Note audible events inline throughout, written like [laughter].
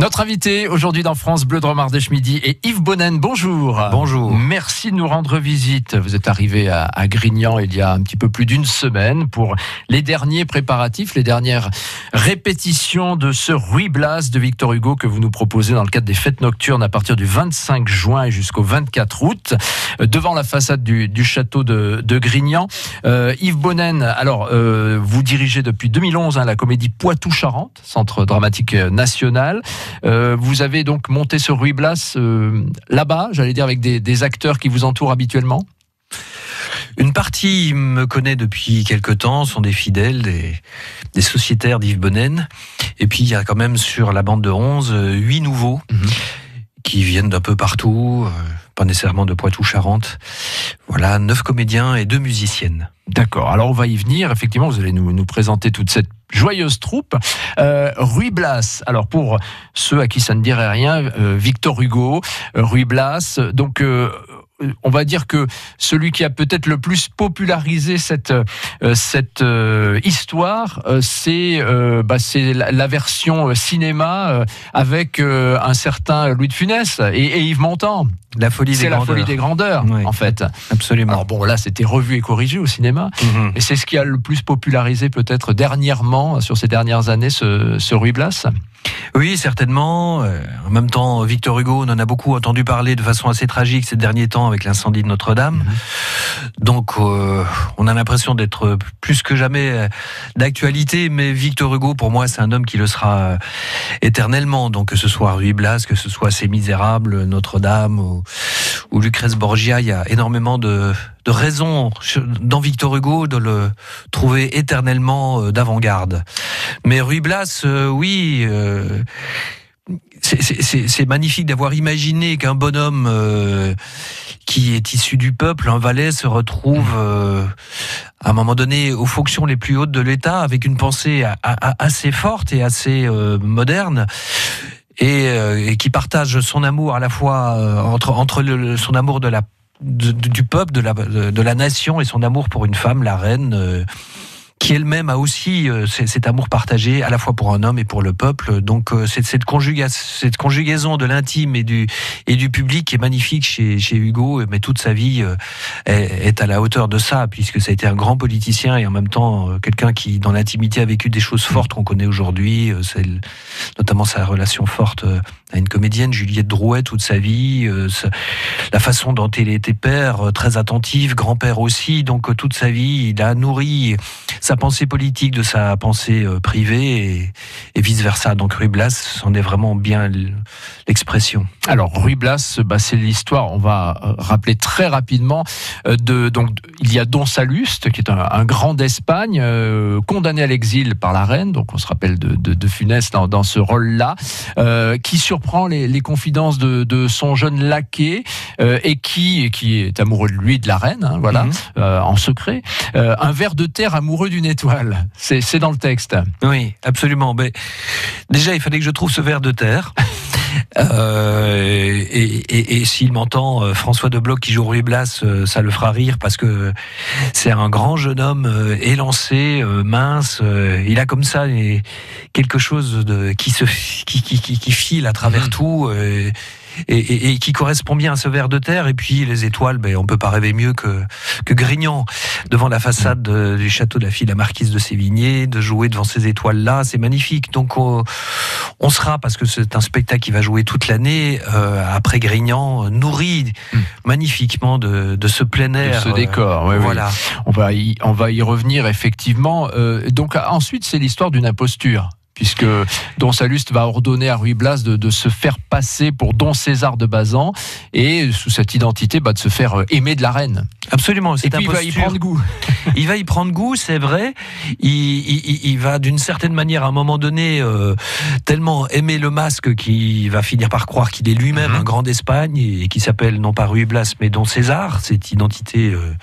Notre invité aujourd'hui dans France Bleu de Midi est Yves Bonnen. Bonjour. Bonjour. Merci de nous rendre visite. Vous êtes arrivé à, Grignan il y a un petit peu plus d'une semaine pour les derniers préparatifs, les dernières répétitions de ce Ruy Blas de Victor Hugo que vous nous proposez dans le cadre des fêtes nocturnes à partir du 25 juin et jusqu'au 24 août devant la façade du, château de, Grignan. Euh, Yves Bonnen, alors euh, vous dirigez depuis 2011 hein, la comédie Poitou-Charentes, centre dramatique national. Euh, vous avez donc monté ce Ruy Blas euh, là-bas, j'allais dire avec des, acteurs qui vous entourent habituellement une partie me connaît depuis quelque temps, sont des fidèles, des, sociétaires d'Yves Bonnen. Et puis il y a quand même sur la bande de 11, euh, huit nouveaux mhm. qui viennent d'un peu partout, nécessairement de Poitou-Charentes. Voilà, neuf comédiens et deux musiciennes. D'accord. Alors on va y venir. Effectivement, vous allez nous, présenter toute cette joyeuse troupe. Euh, Ruy Blas, alors pour ceux à qui ça ne dirait rien, euh, Victor Hugo, Ruy Blas, donc euh, on va dire que celui qui a peut-être le plus popularisé cette cette histoire, c'est bah, c'est la, version cinéma avec un certain Louis de Funès et, Yves Montand. La folie des C'est la folie des grandeurs, en fait. Absolument. Alors bon, là, c'était revu et corrigé au cinéma, mhm. et c'est ce qui a le plus popularisé peut-être dernièrement sur ces dernières années ce, ce Ruy Blas oui, certainement. Euh, en même temps, Victor Hugo, on en a beaucoup entendu parler de façon assez tragique ces derniers temps avec l'incendie de Notre-Dame. Mhm. Donc, euh, on a l'impression d'être plus que jamais euh, d'actualité. Mais Victor Hugo, pour moi, c'est un homme qui le sera éternellement. Donc, que ce soit Ruy Blas, que ce soit Ces Misérables, Notre-Dame ou, Lucrèce Borgia, il y a énormément de, raisons dans Victor Hugo de le trouver éternellement d'avant-garde. Mais Ruy Blas, oui euh, c'est magnifique d'avoir imaginé qu'un bonhomme euh, qui est issu du peuple, un valet, se retrouve euh, à un moment donné aux fonctions les plus hautes de l'État avec une pensée assez forte et assez moderne. Et, qui partage son amour à la fois entre, entre son amour de la, du peuple, de la, de la nation et son amour pour une femme, la reine qui elle-même a aussi euh, cet amour partagé à la fois pour un homme et pour le peuple. Donc euh, cette, cette, cette conjugaison de l'intime et du, et du public est magnifique chez, chez Hugo, mais toute sa vie euh, est, est, à la hauteur de ça, puisque ça a été un grand politicien et en même temps quelqu'un qui, dans l'intimité, a vécu des choses fortes qu'on connaît aujourd'hui, notamment sa relation forte à une comédienne, Juliette Drouet, toute sa vie, la façon dont il était père, très attentif, grand-père aussi, donc toute sa vie, il a nourri sa pensée politique de sa pensée euh, privée et, vice versa. Donc Ruy Blas, c'en est vraiment bien l'expression. Alors Ruy Blas, bah, c'est l'histoire. On va euh, rappeler très rapidement euh, de donc il y a Don Saluste qui est un, grand d'Espagne condamné à l'exil par la reine. Donc on se rappelle de, de, Funès dans, ce rôle-là, qui surprend les, confidences de, son jeune laquais et qui qui est amoureux de lui de la reine, hein, voilà, mhm. en secret. un ver de terre amoureux d'une étoile. C'est dans le texte. Oui, absolument. Mais déjà, il fallait que je trouve ce ver de terre. [laughs] Euh, et, s'il m'entend, euh, François de Bloch qui joue Ruy Blas, euh, ça le fera rire parce que c'est un grand jeune homme élancé, mince. il a comme ça quelque chose de qui se qui, qui, file à travers mmh. tout et, qui correspond bien à ce ver de terre. Et puis les étoiles, ben, on peut pas rêver mieux que, que Grignan devant la façade du château de la fille, la marquise de Sévigné, de jouer devant ces étoiles-là, c'est magnifique. Donc on, sera, parce que c'est un spectacle qui va jouer toute l'année, euh, après Grignan, nourri hmm. magnifiquement de, de, ce plein air. De ce décor, oui, voilà. On va y, on va y revenir effectivement. Euh, donc ensuite, c'est l'histoire d'une imposture puisque Don Saluste va ordonner à Ruy Blas de, se faire passer pour Don César de Bazan et sous cette identité bah, de se faire euh, aimer de la reine. Absolument. Et puis il va y prendre goût. [laughs] il va y prendre goût, c'est vrai. Il, va d'une certaine manière à un moment donné euh, tellement aimer le masque qu'il va finir par croire qu'il est lui-même mhm. un grand d'Espagne et, qui s'appelle non pas Ruy Blas mais Don César, cette identité euh,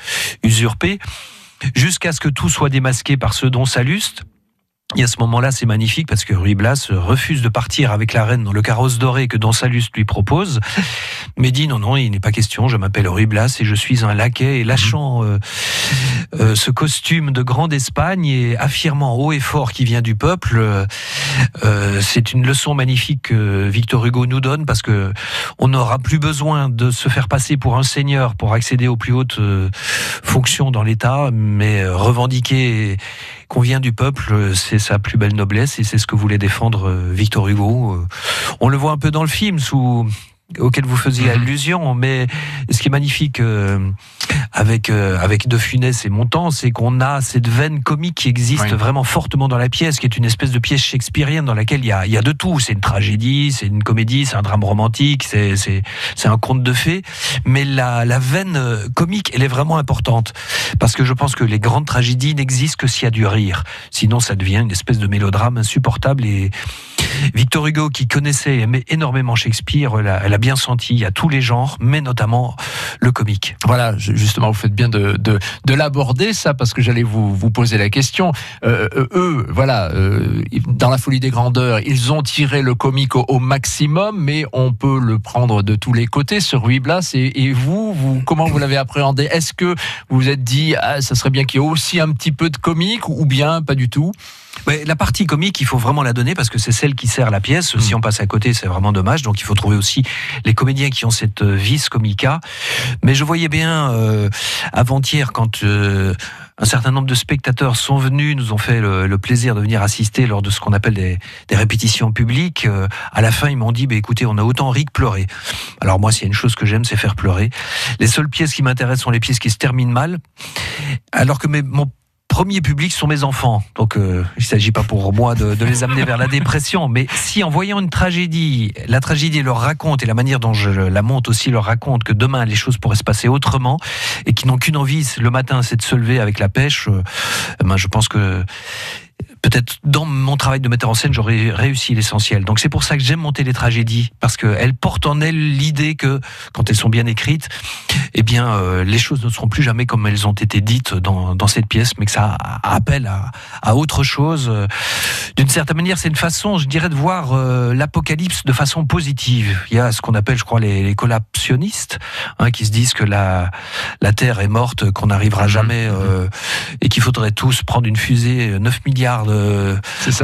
usurpée, jusqu'à ce que tout soit démasqué par ce Don Saluste Et à ce moment-là, c'est magnifique parce que Ruy Blas refuse de partir avec la reine dans le carrosse doré que Don Salus lui propose. [laughs] Mais dit non, non, il n'est pas question, je m'appelle Ruy Blas et je suis un laquais. Et lâchant euh, euh, ce costume de grande Espagne et affirmant haut et fort qu'il vient du peuple, euh, c'est une leçon magnifique que Victor Hugo nous donne parce que on n'aura plus besoin de se faire passer pour un seigneur pour accéder aux plus hautes fonctions dans l'État, mais revendiquer qu'on vient du peuple, c'est sa plus belle noblesse et c'est ce que voulait défendre euh, Victor Hugo. Euh, on le voit un peu dans le film sous auquel vous faisiez mhm. allusion, mais ce qui est magnifique euh, avec euh, avec De Funès et Montand, c'est qu'on a cette veine comique qui existe vraiment fortement dans la pièce, qui est une espèce de pièce shakespearienne dans laquelle il y a il y a de tout. C'est une tragédie, c'est une comédie, c'est un drame romantique, c'est c'est c'est un conte de fées, mais la la veine euh, comique, elle est vraiment importante parce que je pense que les grandes tragédies n'existent que s'il y a du rire. Sinon, ça devient une espèce de mélodrame insupportable et Victor Hugo, qui connaissait et aimait énormément Shakespeare, elle a, bien senti à tous les genres, mais notamment le comique. Voilà, justement, vous faites bien de, de, l'aborder, ça, parce que j'allais vous, vous poser la question. Euh, euh, eux, voilà, euh, dans la folie des grandeurs, ils ont tiré le comique au, maximum, mais on peut le prendre de tous les côtés, ce Ruy Blas. Et, vous, vous, comment vous l'avez appréhendé? Est-ce que vous vous êtes dit, ah, ça serait bien qu'il y ait aussi un petit peu de comique, ou bien pas du tout? La partie comique, il faut vraiment la donner parce que c'est celle qui sert la pièce. Si mm. on passe à côté, c'est vraiment dommage. Donc il faut trouver aussi les comédiens qui ont cette euh, vis comica. Mais je voyais bien euh, avant-hier quand euh, un certain nombre de spectateurs sont venus, nous ont fait le, plaisir de venir assister lors de ce qu'on appelle des, répétitions publiques. à la fin, ils m'ont dit, bah, écoutez, on a autant ri que pleuré. Alors moi, s'il y a une chose que j'aime, c'est faire pleurer. Les seules pièces qui m'intéressent sont les pièces qui se terminent mal. Alors que mes, mon premier public sont mes enfants. Donc euh, il ne s'agit pas pour moi de, les amener vers la dépression, mais si en voyant une tragédie, la tragédie leur raconte et la manière dont je la monte aussi leur raconte que demain les choses pourraient se passer autrement et qui n'ont qu'une envie le matin, c'est de se lever avec la pêche, euh, ben, je pense que peut-être dans mon travail de metteur en scène, j'aurais réussi l'essentiel. Donc c'est pour ça que j'aime monter les tragédies, parce qu'elles portent en elles l'idée que, quand elles sont bien écrites, eh bien, euh, les choses ne seront plus jamais comme elles ont été dites dans, dans cette pièce, mais que ça appelle à, à autre chose. D'une certaine manière, c'est une façon, je dirais, de voir euh, l'apocalypse de façon positive. Il y a ce qu'on appelle, je crois, les, les collapsionnistes, hein, qui se disent que la, la Terre est morte, qu'on n'arrivera mmh. jamais, euh, et qu'il faudrait tous prendre une fusée 9 milliards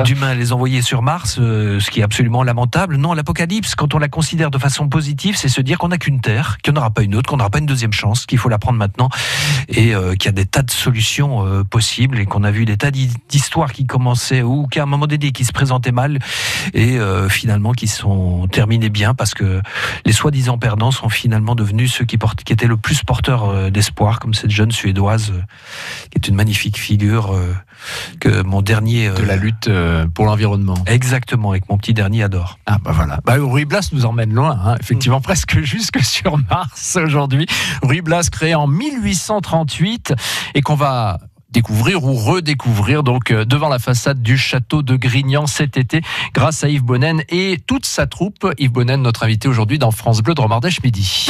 d'humains à les envoyer sur Mars, euh, ce qui est absolument lamentable. Non, l'apocalypse, quand on la considère de façon positive, c'est se dire qu'on n'a qu'une Terre, qu'il n'y en aura pas une autre, qu'on n'aura pas une deuxième chance, qu'il faut la prendre maintenant, et euh, qu'il y a des tas de solutions euh, possibles, et qu'on a vu des tas d'histoires qui commençaient, ou qu'à un moment donné, qui se présentaient mal, et finalement qui sont terminées bien, parce que les soi-disant perdants sont finalement devenus ceux qui, portent, qui étaient le plus porteurs d'espoir, comme cette jeune Suédoise, qui est une magnifique figure que mon dernier de la euh, lutte euh, pour l'environnement. Exactement, avec mon petit dernier adore. Ah bah voilà. Bah, Ruy Blas nous emmène loin, hein. effectivement mm. presque [laughs] jusque sur Mars aujourd'hui. Ruy Blas créé en 1838 et qu'on va découvrir ou redécouvrir donc euh, devant la façade du château de Grignan cet été grâce à Yves Bonnen et toute sa troupe. Yves Bonnen, notre invité aujourd'hui dans France Bleu de Romardèche Midi.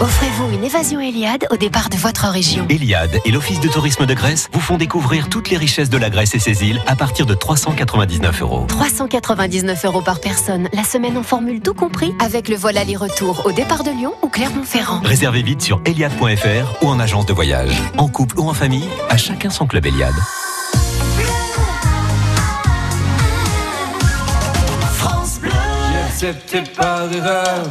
Offrez-vous une évasion Eliade au départ de votre région. Eliade et l'Office de tourisme de Grèce vous font découvrir toutes les richesses de la Grèce et ses îles à partir de 399 euros. 399 euros par personne, la semaine en formule tout compris, avec le vol aller-retour au départ de Lyon ou Clermont-Ferrand. Réservez vite sur eliade.fr ou en agence de voyage. En couple ou en famille, à chacun son club Eliade. accepté par erreur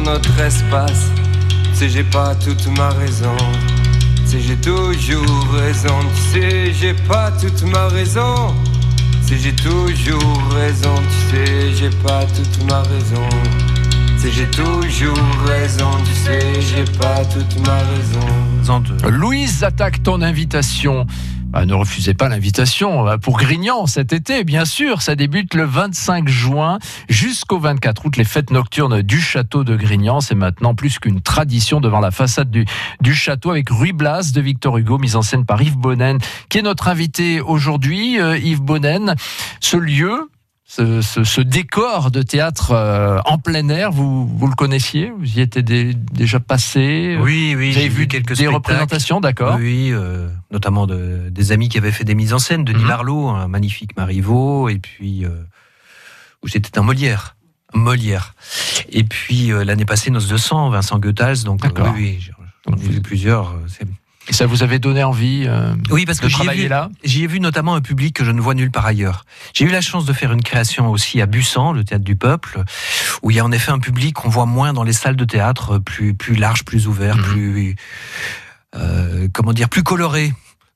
Notre espace. Tu j'ai pas toute ma raison. Tu j'ai toujours raison. Tu j'ai pas toute ma raison. Tu sais, j'ai toujours raison. Tu sais, j'ai pas toute ma raison. Tu sais, j'ai toujours raison. Tu sais, j'ai pas toute ma raison. Louise attaque ton invitation. Bah, ne refusez pas l'invitation euh, pour Grignan cet été, bien sûr. Ça débute le 25 juin jusqu'au 24 août. Les fêtes nocturnes du château de Grignan, c'est maintenant plus qu'une tradition devant la façade du, du château avec Ruy Blas de Victor Hugo, mise en scène par Yves Bonnen, qui est notre invité aujourd'hui. Euh, Yves Bonnen, ce lieu, ce, ce- ce décor de théâtre euh, en plein air, vous, vous le connaissiez? Vous y étiez dé- déjà passé? Oui, oui, avez j'ai vu quelques des spectacles. représentations, d'accord Oui, euh, notamment de- des amis qui avaient fait des mises en scène, Denis Mhm. Marlot, un magnifique Marivaux, et puis euh, où c'était un Molière. Molière. Et puis euh, l'année passée, Noce de sang, Vincent Goethals. Donc euh, oui, oui, j'en ai vu plusieurs. Et ça vous avait donné envie euh, Oui, parce de que j'y ai travailler vu, là? J'y ai vu notamment un public que je ne vois nulle part ailleurs. J'ai eu la chance de faire une création aussi à Bussan, le théâtre du peuple, où il y a en effet un public qu'on voit moins dans les salles de théâtre, plus plus large, plus ouvert, Mhm. plus euh, comment dire, plus coloré.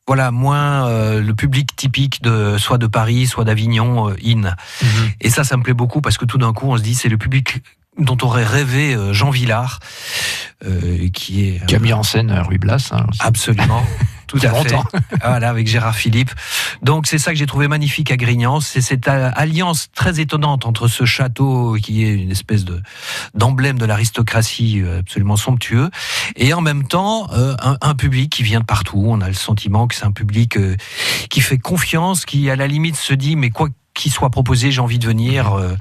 Voilà, moins euh, le public typique de soit de Paris, soit d'Avignon, euh, in. Et ça, ça me plaît beaucoup parce que tout d'un coup, on se dit c'est le public dont aurait rêvé euh, Jean Villard, euh, qui est qui a mis en scène euh, Ruy Blas. hein. Absolument. [laughs] Tout à fait. [laughs] Voilà, avec Gérard Philippe. Donc c'est ça que j'ai trouvé magnifique à Grignan, c'est cette euh, alliance très étonnante entre ce château qui est une espèce de d'emblème de l'aristocratie euh, absolument somptueux, et en même temps euh, un, un public qui vient de partout. On a le sentiment que c'est un public euh, qui fait confiance, qui à la limite se dit mais quoi qu'il soit proposé, j'ai envie de venir. euh,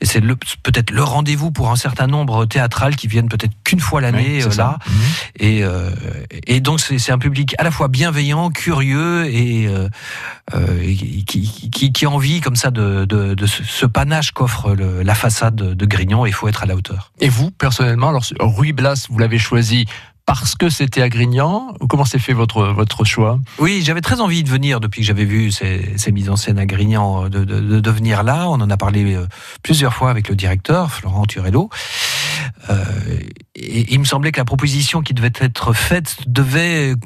et c'est le- peut-être le rendez-vous pour un certain nombre théâtral qui viennent peut-être qu'une fois l'année Oui, euh, là. Et, euh, et donc c'est c'est un public à la fois bienveillant, curieux et, euh, euh, et qui, qui, qui a envie comme ça de, de, de ce, panache qu'offre le- la façade de, Grignan. Il faut être à la hauteur. Et vous, personnellement, alors Ruy Blas, vous l'avez choisi parce que c'était à Grignan Comment s'est fait votre, votre choix? Oui, j'avais très envie de venir depuis que j'avais vu ces, ces mises en scène à Grignan, de, de, de, de venir là. On en a parlé euh, plusieurs fois avec le directeur, Florent Turello. Euh, et il me semblait que la proposition qui devait être faite devait euh,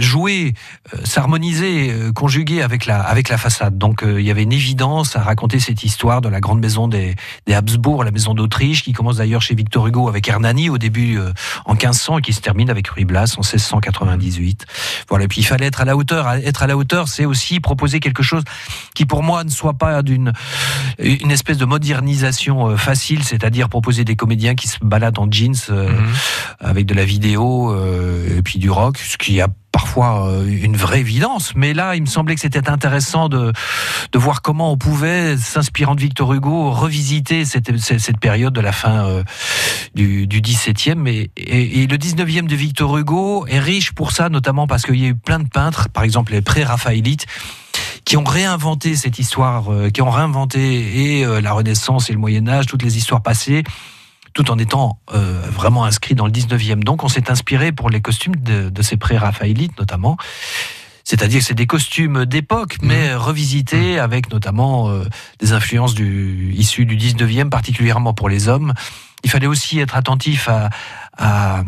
jouer, euh, s'harmoniser, euh, conjuguer avec la, avec la façade. Donc euh, il y avait une évidence à raconter cette histoire de la grande maison des, des Habsbourg, la maison d'Autriche, qui commence d'ailleurs chez Victor Hugo avec Hernani au début euh, en 1500 et qui se termine avec Ruy Blas en 1698. Voilà, et puis il fallait être à la hauteur. Être à la hauteur, c'est aussi proposer quelque chose qui pour moi ne soit pas d'une une espèce de modernisation euh, facile, c'est-à-dire proposer des comédiens qui se baladent en jeans euh, avec de la vidéo euh, et puis du rock, ce qui a parfois euh, une vraie évidence, mais là, il me semblait que c'était intéressant de, de voir comment on pouvait, s'inspirant de Victor Hugo, revisiter cette, cette période de la fin euh, du, du 17e. Et, le 19e de Victor Hugo est riche pour ça, notamment parce qu'il y a eu plein de peintres, par exemple les pré-raphaélites, qui ont réinventé cette histoire, qui ont réinventé et la Renaissance et le Moyen Âge, toutes les histoires passées tout en étant euh, vraiment inscrit dans le 19e. Donc on s'est inspiré pour les costumes de, ces pré-raphaélites notamment. C'est-à-dire que c'est des costumes d'époque, mmh. mais revisités mmh. avec notamment euh, des influences du, issues du 19e, particulièrement pour les hommes. Il fallait aussi être attentif à, à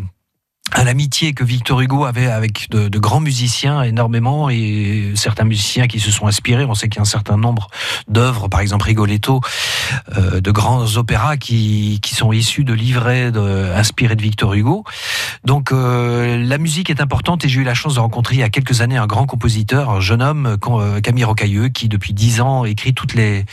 à l'amitié que Victor Hugo avait avec de, grands musiciens énormément et certains musiciens qui se sont inspirés. On sait qu'il y a un certain nombre d'œuvres, par exemple Rigoletto, euh, de grands opéras qui, qui sont issus de livrets de, inspirés de Victor Hugo. Donc euh, la musique est importante et j'ai eu la chance de rencontrer il y a quelques années un grand compositeur, un jeune homme, euh, Camille Rocailleux, qui depuis dix ans écrit toutes les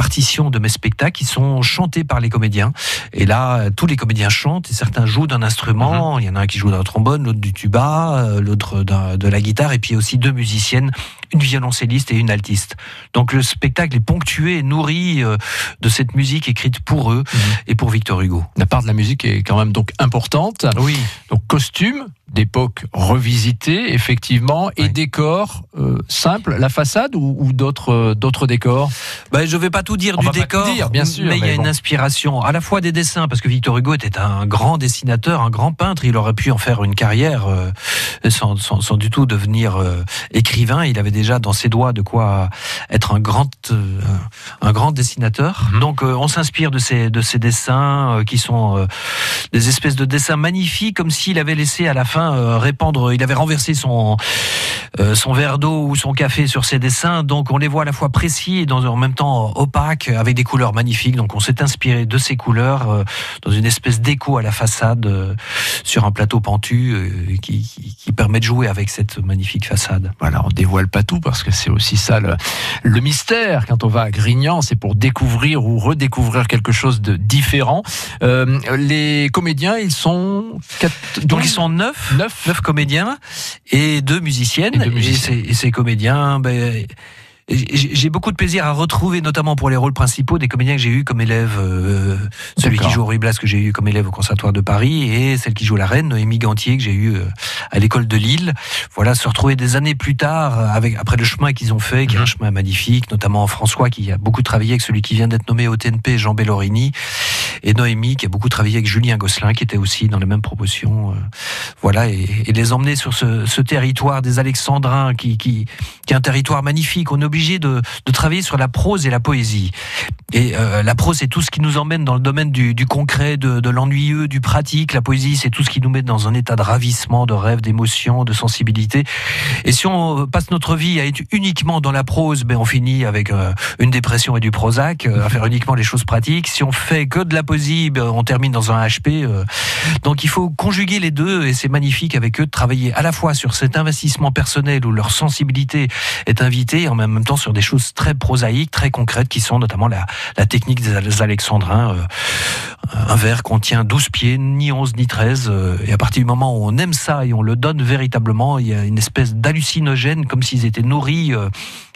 partitions de mes spectacles qui sont chantées par les comédiens. Et là, tous les comédiens chantent et certains jouent d'un instrument. Mhm. Il y en a un qui joue d'un trombone, l'autre du tuba, euh, l'autre de la guitare, et puis aussi deux musiciennes, une violoncelliste et une altiste. Donc le spectacle est ponctué et nourri euh, de cette musique écrite pour eux mhm. et pour Victor Hugo. La part de la musique est quand même donc importante. Oui. Donc costume, d'époque revisité, effectivement, et décor euh, simple, la façade ou, d'autres euh, d'autres décors? Ben, Je ne vais pas tout dire du décor, dire, bien sûr, mais, il y a une inspiration à la fois des dessins, parce que Victor Hugo était un grand dessinateur, un grand peintre, il aurait pu en faire une carrière euh, sans, sans, du tout devenir écrivain, il avait déjà dans ses doigts de quoi être un grand, un grand dessinateur. Mhm. Donc on s'inspire de ces, de ces dessins qui sont des espèces de dessins magnifiques, comme s'il avait laissé à la fin euh, répandre. Il avait renversé son euh, son verre d'eau ou son café sur ses dessins, donc on les voit à la fois précis et dans, en même temps opaques, avec des couleurs magnifiques. Donc on s'est inspiré de ces couleurs euh, dans une espèce d'écho à la façade sur un plateau pentu qui, qui, permet de jouer avec cette magnifique façade. Voilà, on dévoile pas tout parce que c'est aussi ça le, le, mystère quand on va à Grignan, c'est pour découvrir ou redécouvrir quelque chose de différent. les comédiens, ils sont donc ils sont neuf neuf, comédiens et deux musiciennes. Et, ces, comédiens, ben, j'ai beaucoup de plaisir à retrouver, notamment pour les rôles principaux, des comédiens que j'ai eu comme élève. Euh, celui qui joue Henri Blas que j'ai eu comme élève au Conservatoire de Paris et celle qui joue la reine, Noémie Gantier, que j'ai eu euh, à l'école de Lille. Voilà, se retrouver des années plus tard, avec, après le chemin qu'ils ont fait, qui est un mhm. chemin magnifique, notamment François, qui a beaucoup travaillé avec celui qui vient d'être nommé au TNP, Jean Bellorini, et Noémie, qui a beaucoup travaillé avec Julien Gosselin, qui était aussi dans les mêmes proportions. Euh, voilà, et, les emmener sur ce, territoire des Alexandrins, qui, est un territoire magnifique. On est obligé de, travailler sur la prose et la poésie. Et euh, la prose, c'est tout ce qui nous emmène dans le domaine du, concret, de, l'ennuyeux, du pratique. La poésie, c'est tout ce qui nous met dans un état de ravissement, de rêve, d'émotion, de sensibilité. Et si on passe notre vie à être uniquement dans la prose, ben on finit avec euh, une dépression et du Prozac, à faire uniquement les choses pratiques. Si on fait que de la poésie, ben on termine dans un HP. donc il faut conjuguer les deux, et c'est magnifique avec eux de travailler à la fois sur cet investissement personnel où leur sensibilité est invitée, et en même temps sur des choses très prosaïques, très concrètes, qui sont notamment la, la technique des Alexandrins. Euh, un verre contient 12 pieds, ni 11 ni 13, euh, et à partir du moment où on aime ça et on le donne véritablement, il y a une espèce d'hallucinogène, comme s'ils étaient nourris. Euh,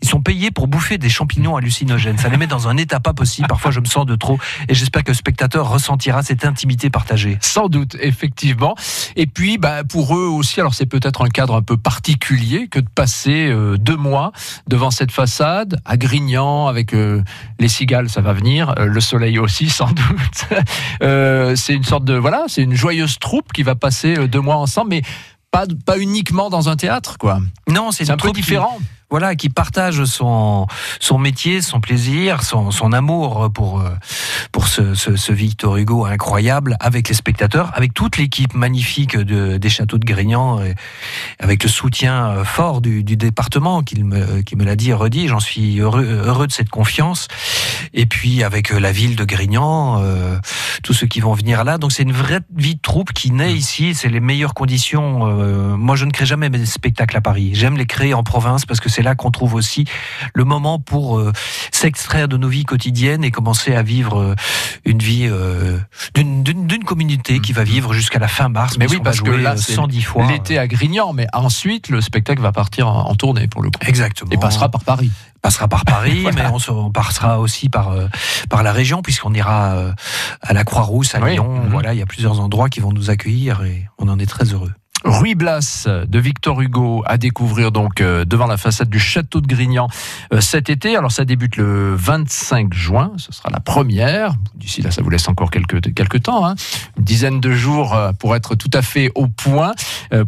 ils sont payés pour bouffer des champignons hallucinogènes. Ça les met dans un état pas possible. Parfois, je me sens de trop, et j'espère que spectateur ressentira cette intimité partagée. Sans doute, effectivement. Et puis, bah, pour eux aussi, alors c'est peut-être un cadre un peu particulier que de passer deux mois devant cette façade, à Grignan, avec les cigales, ça va venir, le soleil aussi, sans doute. [laughs] Euh, c'est une sorte de voilà, c'est une joyeuse troupe qui va passer euh, deux mois ensemble, mais pas, pas uniquement dans un théâtre, quoi. Non, c'est un peu différent voilà, qui partage son, son métier, son plaisir, son, son amour pour, euh, pour ce, ce, ce, Victor Hugo incroyable avec les spectateurs, avec toute l'équipe magnifique de, des châteaux de Grignan, et avec le soutien euh, fort du, du département qui me, qui me l'a dit et redit. J'en suis heureux, heureux de cette confiance. Et puis avec euh, la ville de Grignan, euh, tous ceux qui vont venir là. Donc c'est une vraie vie de troupe qui naît mmh. ici. C'est les meilleures conditions. Euh, moi, je ne crée jamais mes spectacles à Paris. J'aime les créer en province parce que c'est là qu'on trouve aussi le moment pour euh, s'extraire de nos vies quotidiennes et commencer à vivre euh, une vie euh, d'une- communauté qui va vivre jusqu'à la fin mars. Mais oui, parce que là, euh, c'est 110 fois. l'été à Grignan, mais ensuite, le spectacle va partir en, en tournée pour le coup. Exactement. Et passera par Paris. passera par Paris, [laughs] Voilà. mais on, se- on passera aussi par euh, par la région puisqu'on ira euh, à la Croix-Rousse à Oui. Lyon. Mhm. Voilà, il y a plusieurs endroits qui vont nous accueillir et on en est très heureux. Ruy Blas de Victor Hugo à découvrir donc euh, devant la façade du château de Grignan euh, cet été. Alors ça débute le 25 juin, ce sera la première. D'ici là, ça vous laisse encore quelques, quelques temps, hein. une dizaine de jours euh, pour être tout à fait au point,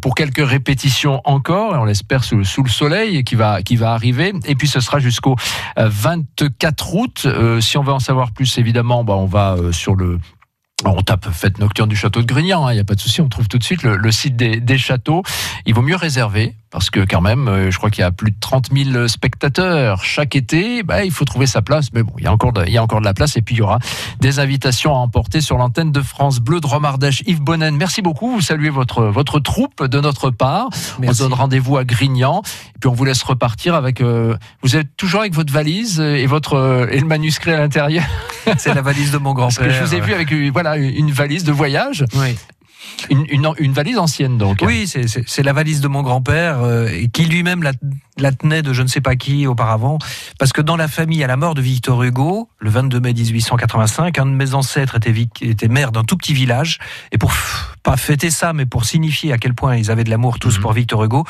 pour quelques répétitions encore, et on l'espère sous, sous le soleil qui va, qui va arriver. Et puis ce sera jusqu'au euh, 24 août. Euh, si on veut en savoir plus, évidemment, bah, on va sur le on tape fête nocturne du château de Grignan, il n'y a pas de souci, on trouve tout de suite le, site des châteaux. Il vaut mieux réserver, parce que quand même, euh, je crois qu'il y a plus de 30 000 spectateurs chaque été, bah, il faut trouver sa place, mais bon, il y, a encore de, il y a encore de la place, et puis il y aura des invitations à emporter sur l'antenne de France Bleu de Romardèche. Yves Bonnen, merci beaucoup, vous saluez votre, votre troupe de notre part. On se donne rendez-vous à Grignan, et puis on vous laisse repartir avec... euh, vous êtes toujours avec votre valise et, votre, euh, et le manuscrit à l'intérieur C'est la valise de mon [laughs] parce grand-père. que je vous ai vu avec euh, voilà une valise de voyage, Oui. Une, une, valise ancienne donc. Oui, c'est- la valise de mon grand-père euh, qui lui-même la, la tenait de je ne sais pas qui auparavant. Parce que dans la famille, à la mort de Victor Hugo, le 22 mai 1885, un de mes ancêtres était, était maire d'un tout petit village. Et pour pas fêter ça, mais pour signifier à quel point ils avaient de l'amour tous Mhm. pour Victor Hugo,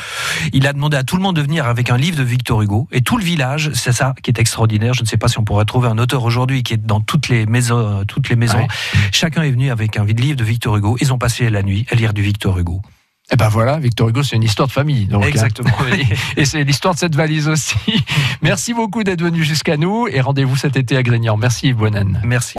il a demandé à tout le monde de venir avec un livre de Victor Hugo. Et tout le village, c'est ça qui est extraordinaire. Je ne sais pas si on pourrait trouver un auteur aujourd'hui qui est dans toutes les maisons. Toutes les maisons. Ouais. Chacun est venu avec un livre de Victor Hugo. Ils ont passé la nuit à lire du Victor Hugo. Et ben voilà, Victor Hugo, c'est une histoire de famille. Donc, Exactement. [laughs] hein. Et c'est l'histoire de cette valise aussi. [laughs] Merci beaucoup d'être venu jusqu'à nous et rendez-vous cet été à Grignan. Merci Yves Bonnen. Merci.